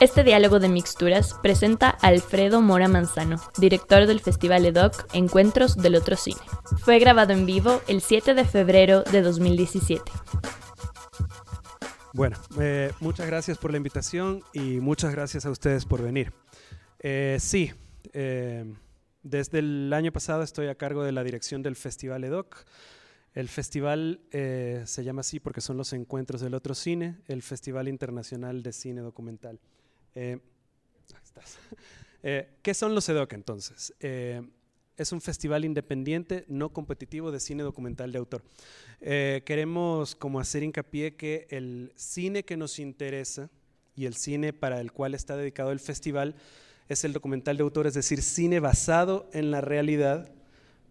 Este diálogo de mixturas presenta a Alfredo Mora Manzano, director del Festival EDOC Encuentros del Otro Cine. Fue grabado en vivo el 7 de febrero de 2017. Bueno, eh, muchas gracias por la invitación y muchas gracias a ustedes por venir. Eh, sí, eh, desde el año pasado estoy a cargo de la dirección del Festival EDOC. El festival se llama así porque son los encuentros del otro cine, el Festival Internacional de Cine Documental. Eh, eh, ¿Qué son los EDOC entonces? Eh, es un festival independiente, no competitivo de cine documental de autor. queremos como hacer hincapié que el cine que nos interesa y el cine para el cual está dedicado el festival es el documental de autor, es decir, cine basado en la realidad,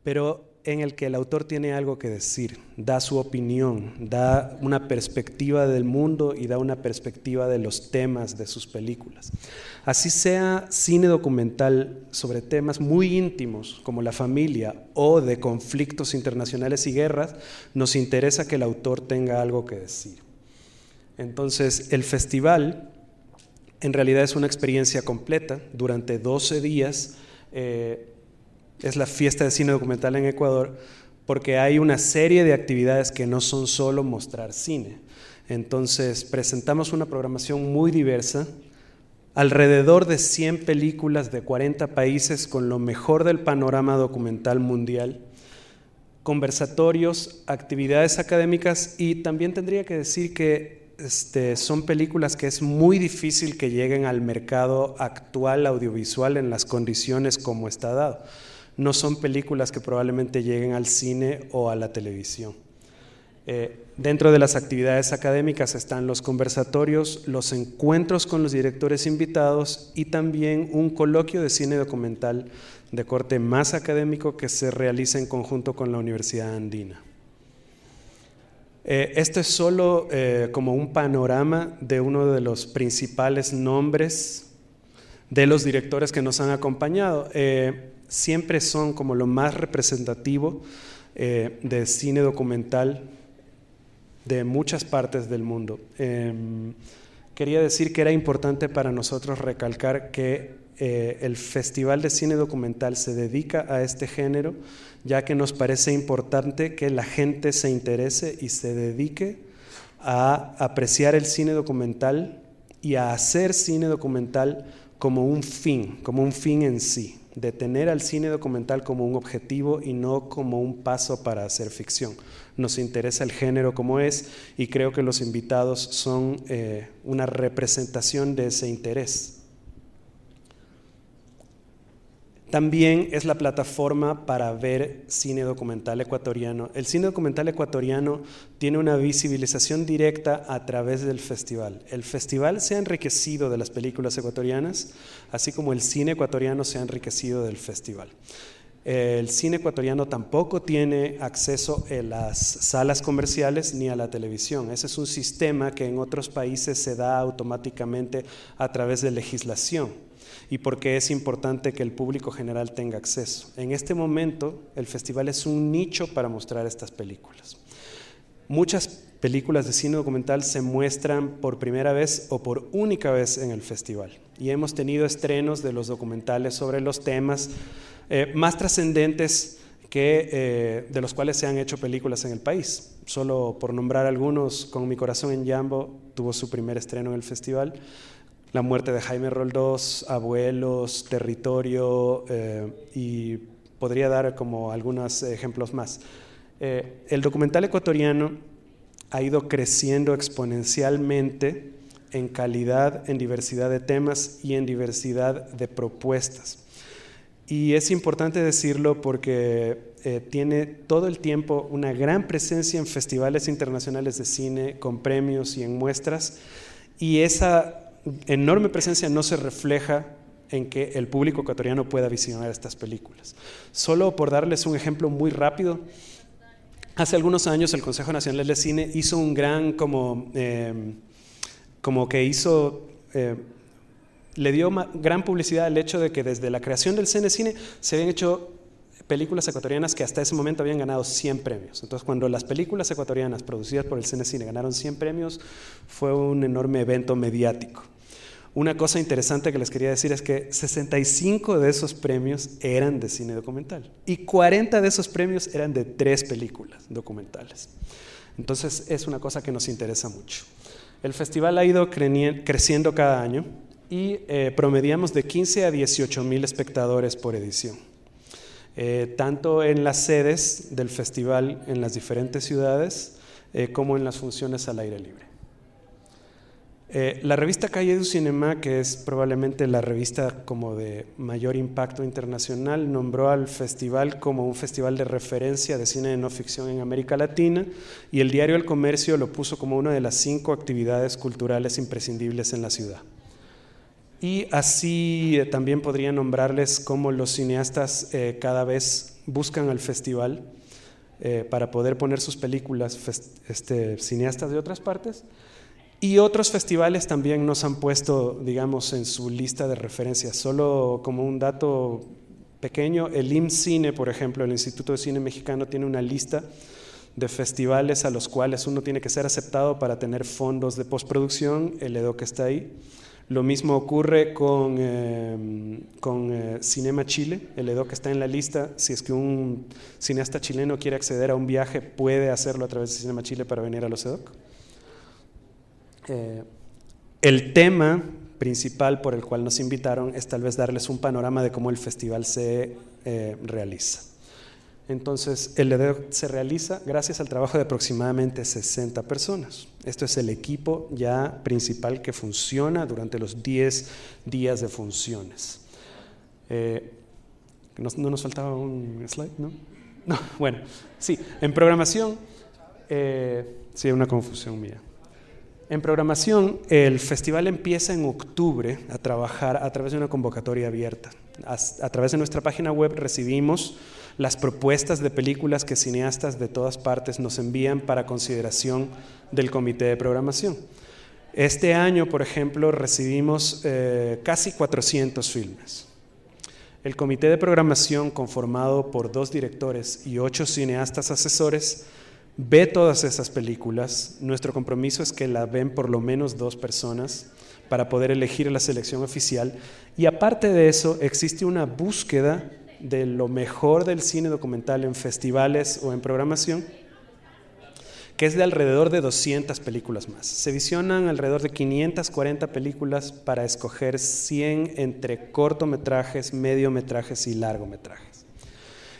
pero en el que el autor tiene algo que decir, da su opinión, da una perspectiva del mundo y da una perspectiva de los temas de sus películas. Así sea cine documental sobre temas muy íntimos como la familia o de conflictos internacionales y guerras, nos interesa que el autor tenga algo que decir. Entonces, el festival en realidad es una experiencia completa durante 12 días. Eh, es la fiesta de cine documental en Ecuador, porque hay una serie de actividades que no son solo mostrar cine. Entonces, presentamos una programación muy diversa, alrededor de 100 películas de 40 países con lo mejor del panorama documental mundial, conversatorios, actividades académicas y también tendría que decir que este, son películas que es muy difícil que lleguen al mercado actual audiovisual en las condiciones como está dado no son películas que probablemente lleguen al cine o a la televisión. Eh, dentro de las actividades académicas están los conversatorios, los encuentros con los directores invitados y también un coloquio de cine documental de corte más académico que se realiza en conjunto con la Universidad Andina. Eh, esto es solo eh, como un panorama de uno de los principales nombres de los directores que nos han acompañado siempre son como lo más representativo eh, de cine documental de muchas partes del mundo. Em, quería decir que era importante para nosotros recalcar que eh, el Festival de Cine Documental se dedica a este género, ya que nos parece importante que la gente se interese y se dedique a apreciar el cine documental y a hacer cine documental como un fin, como un fin en sí de tener al cine documental como un objetivo y no como un paso para hacer ficción. Nos interesa el género como es y creo que los invitados son eh, una representación de ese interés. También es la plataforma para ver cine documental ecuatoriano. El cine documental ecuatoriano tiene una visibilización directa a través del festival. El festival se ha enriquecido de las películas ecuatorianas, así como el cine ecuatoriano se ha enriquecido del festival. El cine ecuatoriano tampoco tiene acceso a las salas comerciales ni a la televisión. Ese es un sistema que en otros países se da automáticamente a través de legislación y por qué es importante que el público general tenga acceso. En este momento, el festival es un nicho para mostrar estas películas. Muchas películas de cine documental se muestran por primera vez o por única vez en el festival. Y hemos tenido estrenos de los documentales sobre los temas eh, más trascendentes que, eh, de los cuales se han hecho películas en el país. Solo por nombrar algunos, Con mi corazón en Jambo tuvo su primer estreno en el festival la muerte de Jaime Roldós, abuelos, territorio eh, y podría dar como algunos ejemplos más. El documental ecuatoriano ha ido creciendo exponencialmente en calidad, en diversidad de temas y en diversidad de propuestas. Y es importante decirlo porque eh, tiene todo el tiempo una gran presencia en festivales internacionales de cine, con premios y en muestras. Y esa enorme presencia no se refleja en que el público ecuatoriano pueda visionar estas películas. Solo por darles un ejemplo muy rápido, hace algunos años el Consejo Nacional de Cine hizo un gran como, eh, como que hizo... Eh, le dio gran publicidad al hecho de que desde la creación del CNE Cine se habían hecho películas ecuatorianas que hasta ese momento habían ganado 100 premios. Entonces, cuando las películas ecuatorianas producidas por el Cine Cine ganaron 100 premios, fue un enorme evento mediático. Una cosa interesante que les quería decir es que 65 de esos premios eran de cine documental y 40 de esos premios eran de tres películas documentales. Entonces es una cosa que nos interesa mucho. El festival ha ido creciendo cada año y eh, promediamos de 15 a 18 mil espectadores por edición. Eh, tanto en las sedes del festival en las diferentes ciudades eh, como en las funciones al aire libre. La revista Calle du Cinema, que es probablemente la revista como de mayor impacto internacional, nombró al festival como un festival de referencia de cine de no ficción en América Latina y el diario El Comercio lo puso como una de las cinco actividades culturales imprescindibles en la ciudad. Y así eh, también podría nombrarles cómo los cineastas eh, cada vez buscan al festival para poder poner sus películas, este, cineastas de otras partes, y otros festivales también nos han puesto, digamos, en su lista de referencias. Solo como un dato pequeño, el IMCINE, por ejemplo, el Instituto de Cine Mexicano, tiene una lista de festivales a los cuales uno tiene que ser aceptado para tener fondos de postproducción, el EDOC está ahí. Lo mismo ocurre con, eh, con eh, Cinema Chile, el EDOC está en la lista. Si es que un cineasta chileno quiere acceder a un viaje, puede hacerlo a través de Cinema Chile para venir a los EDOC. Eh, el tema principal por el cual nos invitaron es tal vez darles un panorama de cómo el festival se realiza. Entonces, el EDEO se realiza gracias al trabajo de aproximadamente 60 personas. Esto es el equipo ya principal que funciona durante los 10 días de funciones. Eh, ¿no, nos faltaba un slide? ¿no? no bueno, sí, en programación, sí, una confusión mía. En programación, el festival empieza en octubre a trabajar a través de una convocatoria abierta. A, través de nuestra página web recibimos las propuestas de películas que cineastas de todas partes nos envían para consideración del comité de programación. Este año, por ejemplo, recibimos eh, casi 400 filmes. El comité de programación, conformado por dos directores y ocho cineastas asesores, ve todas esas películas. Nuestro compromiso es que la ven por lo menos dos personas para poder elegir la selección oficial. Y aparte de eso, existe una búsqueda de lo mejor del cine documental en festivales o en programación, que es de alrededor de 200 películas más. Se visionan alrededor de 540 películas para escoger 100 entre cortometrajes, mediometrajes y largometrajes.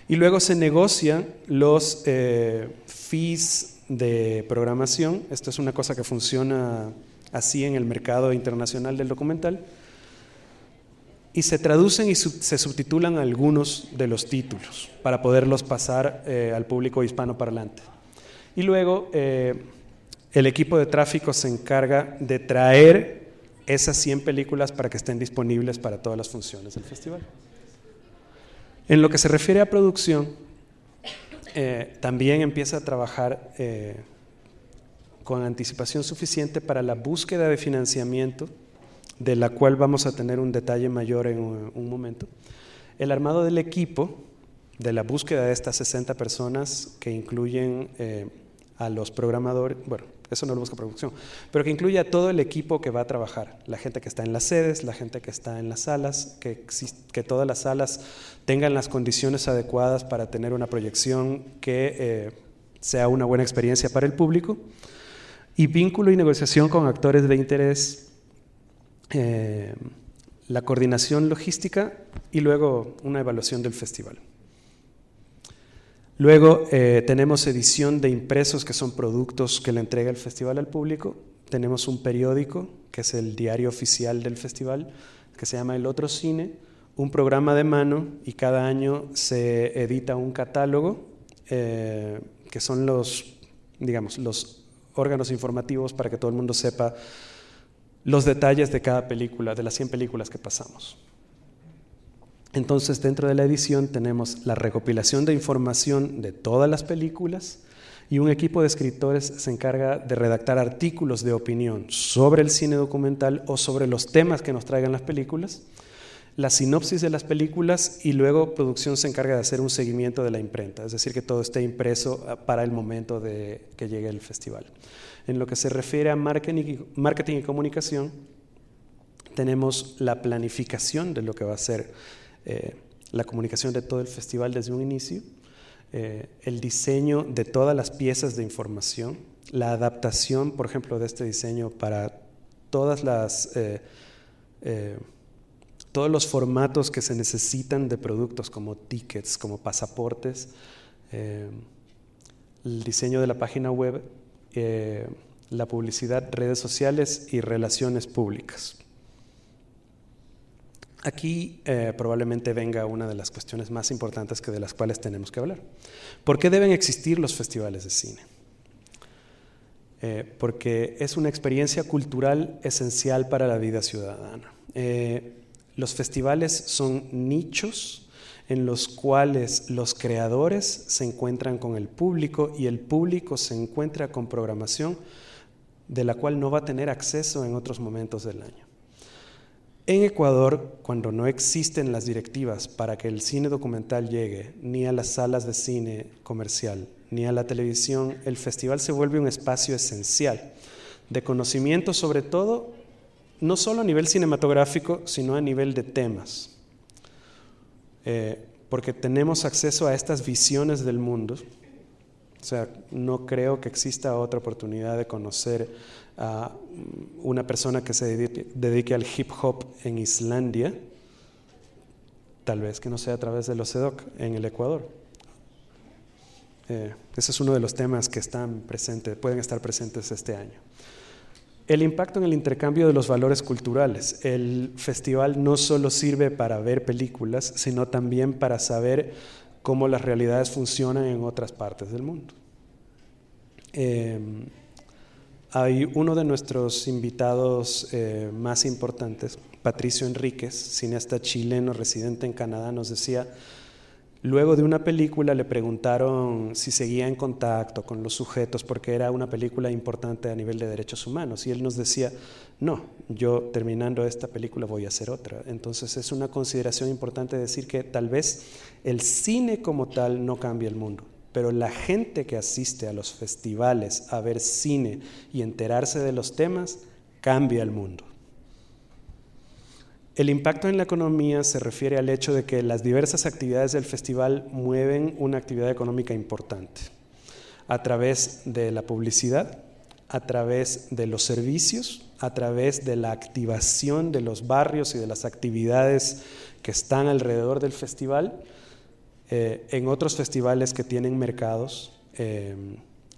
Y luego se negocian los eh, fees de programación. Esto es una cosa que funciona así en el mercado internacional del documental. Y se traducen y se subtitulan algunos de los títulos para poderlos pasar eh, al público hispano parlante. Y luego eh, el equipo de tráfico se encarga de traer esas 100 películas para que estén disponibles para todas las funciones del festival. En lo que se refiere a producción, eh, también empieza a trabajar eh, con anticipación suficiente para la búsqueda de financiamiento, de la cual vamos a tener un detalle mayor en un, momento. El armado del equipo, de la búsqueda de estas 60 personas que incluyen eh, a los programadores, bueno, eso no lo busca producción, pero que incluye a todo el equipo que va a trabajar, la gente que está en las sedes, la gente que está en las salas, que, que todas las salas tengan las condiciones adecuadas para tener una proyección que eh, sea una buena experiencia para el público, y vínculo y negociación con actores de interés, eh, la coordinación logística y luego una evaluación del festival. Luego eh, tenemos edición de impresos, que son productos que le entrega el festival al público. Tenemos un periódico, que es el diario oficial del festival, que se llama El Otro Cine, un programa de mano y cada año se edita un catálogo, eh, que son los, digamos, los órganos informativos para que todo el mundo sepa los detalles de cada película, de las 100 películas que pasamos. Entonces, dentro de la edición tenemos la recopilación de información de todas las películas y un equipo de escritores se encarga de redactar artículos de opinión sobre el cine documental o sobre los temas que nos traigan las películas, la sinopsis de las películas y luego producción se encarga de hacer un seguimiento de la imprenta, es decir, que todo esté impreso ah, para el momento de que llegue el festival. En lo que se refiere a marketing y comunicación, tenemos la planificación de lo que va a ser eh, la comunicación de todo el festival desde un inicio, eh, el diseño de todas las piezas de información, la adaptación, por ejemplo, de este diseño para todas las, eh, todos los formatos que se necesitan de productos como tickets, como pasaportes, el diseño de la página web, la publicidad, redes sociales y relaciones públicas. Aquí eh, probablemente venga una de las cuestiones más importantes que de las cuales tenemos que hablar. ¿Por qué deben existir los festivales de cine? Eh, porque es una experiencia cultural esencial para la vida ciudadana. Eh, los festivales son nichos en los cuales los creadores se encuentran con el público y el público se encuentra con programación de la cual no va a tener acceso en otros momentos del año. En Ecuador, cuando no existen las directivas para que el cine documental llegue ni a las salas de cine comercial ni a la televisión, el festival se vuelve un espacio esencial de conocimiento sobre todo, no solo a nivel cinematográfico, sino a nivel de temas. Eh, porque tenemos acceso a estas visiones del mundo. O sea, no creo que exista otra oportunidad de conocer a una persona que se dedique, al hip hop en Islandia, tal vez que no sea a través de los EDOC en el Ecuador. Eh, ese es uno de los temas que están presentes, pueden estar presentes este año. El impacto en el intercambio de los valores culturales. El festival no solo sirve para ver películas, sino también para saber cómo las realidades funcionan en otras partes del mundo. Eh, hay uno de nuestros invitados eh, más importantes, Patricio Enríquez, cineasta chileno residente en Canadá, nos decía, luego de una película le preguntaron si seguía en contacto con los sujetos porque era una película importante a nivel de derechos humanos y él nos decía, no, yo terminando esta película voy a hacer otra. Entonces es una consideración importante decir que tal vez el cine como tal no cambia el mundo, pero la gente que asiste a los festivales a ver cine y enterarse de los temas cambia el mundo. El impacto en la economía se refiere al hecho de que las diversas actividades del festival mueven una actividad económica importante. A través de la publicidad, a través de los servicios, a través de la activación de los barrios y de las actividades que están alrededor del festival eh, en otros festivales que tienen mercados, eh,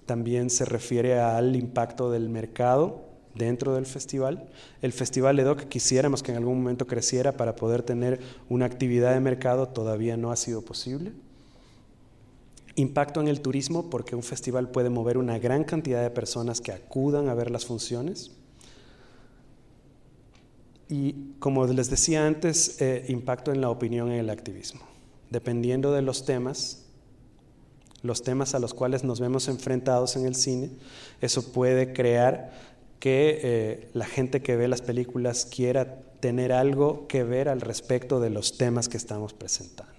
también se refiere al impacto del mercado dentro del festival. El festival EDOC quisiéramos que en algún momento creciera para poder tener una actividad de mercado, todavía no ha sido posible. Impacto en el turismo porque un festival puede mover una gran cantidad de personas que acudan a ver las funciones. Y como les decía antes, eh, impacto en la opinión y el activismo dependiendo de los temas, los temas a los cuales nos vemos enfrentados en el cine, eso puede crear que eh, la gente que ve las películas quiera tener algo que ver al respecto de los temas que estamos presentando.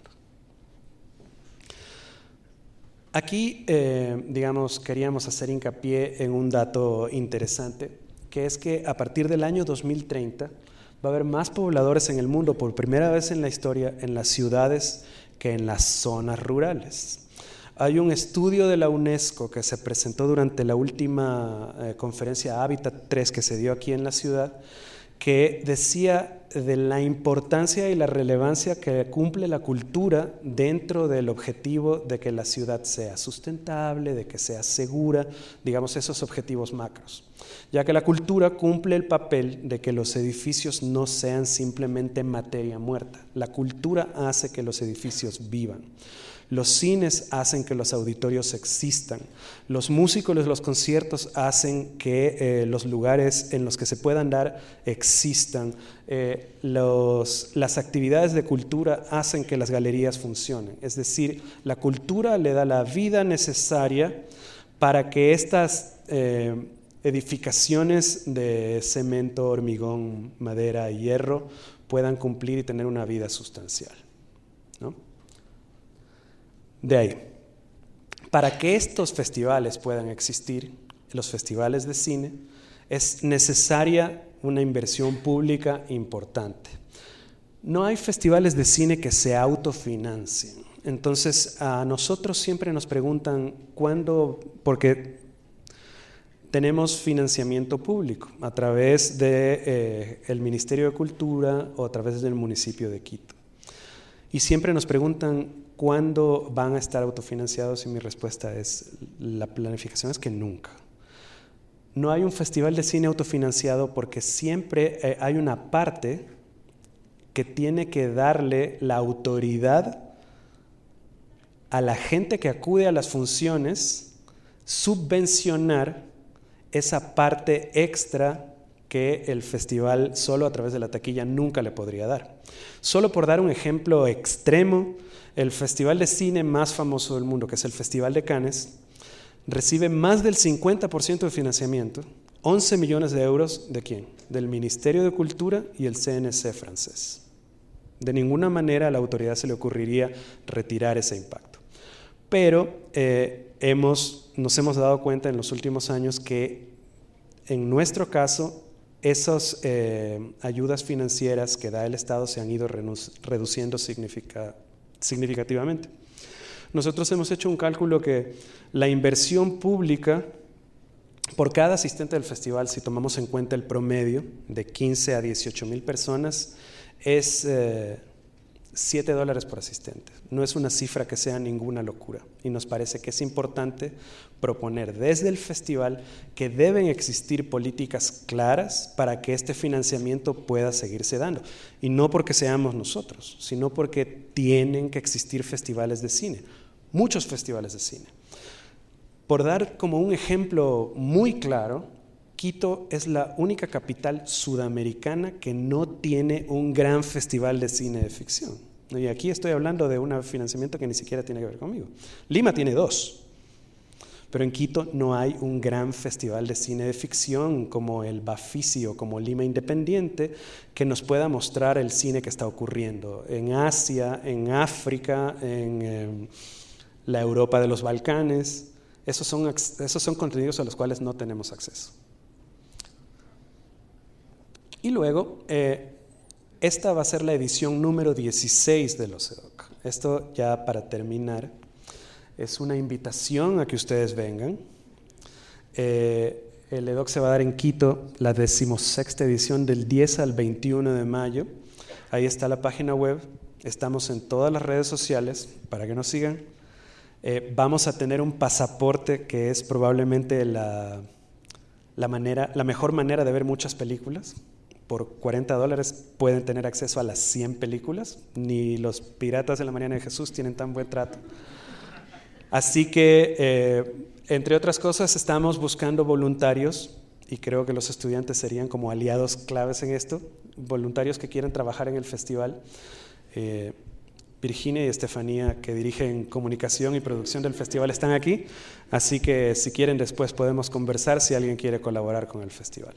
Aquí, eh, digamos, queríamos hacer hincapié en un dato interesante, que es que a partir del año 2030 va a haber más pobladores en el mundo por primera vez en la historia en las ciudades que en las zonas rurales. Hay un estudio de la UNESCO que se presentó durante la última eh, conferencia Habitat 3 que se dio aquí en la ciudad, que decía de la importancia y la relevancia que cumple la cultura dentro del objetivo de que la ciudad sea sustentable, de que sea segura, digamos esos objetivos macros, ya que la cultura cumple el papel de que los edificios no sean simplemente materia muerta. La cultura hace que los edificios vivan. Los cines hacen que los auditorios existan. Los músicos los conciertos hacen que eh, los lugares en los que se puedan dar existan. Eh, las actividades de cultura hacen que las galerías funcionen. Es decir, la cultura le da la vida necesaria para que estas eh, edificaciones de cemento, hormigón, madera y hierro puedan cumplir y tener una vida sustancial. De ahí, para que estos festivales puedan existir, los festivales de cine, es necesaria una inversión pública importante. No hay festivales de cine que se autofinancien. Entonces, a nosotros siempre nos preguntan cuándo, porque tenemos financiamiento público a través del de, eh, Ministerio de Cultura o a través del municipio de Quito. Y siempre nos preguntan cuándo van a estar autofinanciados y mi respuesta es, la planificación es que nunca. No hay un festival de cine autofinanciado porque siempre eh, hay una parte que tiene que darle la autoridad a la gente que acude a las funciones, subvencionar esa parte extra que el festival solo a través de la taquilla nunca le podría dar. Solo por dar un ejemplo extremo, el festival de cine más famoso del mundo, que es el Festival de Cannes, recibe más del 50% de financiamiento, 11 millones de euros, ¿de quién? Del Ministerio de Cultura y el CNC francés. De ninguna manera a la autoridad se le ocurriría retirar ese impacto. Pero eh, hemos, nos hemos dado cuenta en los últimos años que en nuestro caso esas eh, ayudas financieras que da el Estado se han ido reduciendo significativamente. Nosotros hemos hecho un cálculo que la inversión pública por cada asistente del festival, si tomamos en cuenta el promedio de 15 a 18 mil personas, es 7 eh, dólares por asistente. No es una cifra que sea ninguna locura. Y nos parece que es importante proponer desde el festival que deben existir políticas claras para que este financiamiento pueda seguirse dando. Y no porque seamos nosotros, sino porque tienen que existir festivales de cine, muchos festivales de cine. Por dar como un ejemplo muy claro, Quito es la única capital sudamericana que no tiene un gran festival de cine de ficción. Y aquí estoy hablando de un financiamiento que ni siquiera tiene que ver conmigo. Lima tiene dos. Pero en Quito no hay un gran festival de cine de ficción como el Bafisi o como Lima Independiente que nos pueda mostrar el cine que está ocurriendo en Asia, en África, en em, la Europa de los Balcanes. Esos son, esos son contenidos a los cuales no tenemos acceso. Y luego, eh, esta va a ser la edición número 16 de los EDOC. Esto ya para terminar, es una invitación a que ustedes vengan. Eh, el EDOC se va a dar en Quito, la decimosexta edición del 10 al 21 de mayo. Ahí está la página web. Estamos en todas las redes sociales para que nos sigan. Eh, vamos a tener un pasaporte que es probablemente la, manera, la mejor manera de ver muchas películas por 40 dólares pueden tener acceso a las 100 películas. Ni los piratas de la mañana de Jesús tienen tan buen trato. Así que, eh, entre otras cosas, estamos buscando voluntarios y creo que los estudiantes serían como aliados claves en esto, voluntarios que quieren trabajar en el festival. Eh, Virginia y Estefanía, que dirigen comunicación y producción del festival, están aquí, así que si quieren después podemos conversar si alguien quiere colaborar con el festival.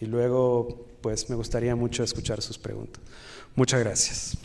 Y luego, pues me gustaría mucho escuchar sus preguntas. Muchas gracias.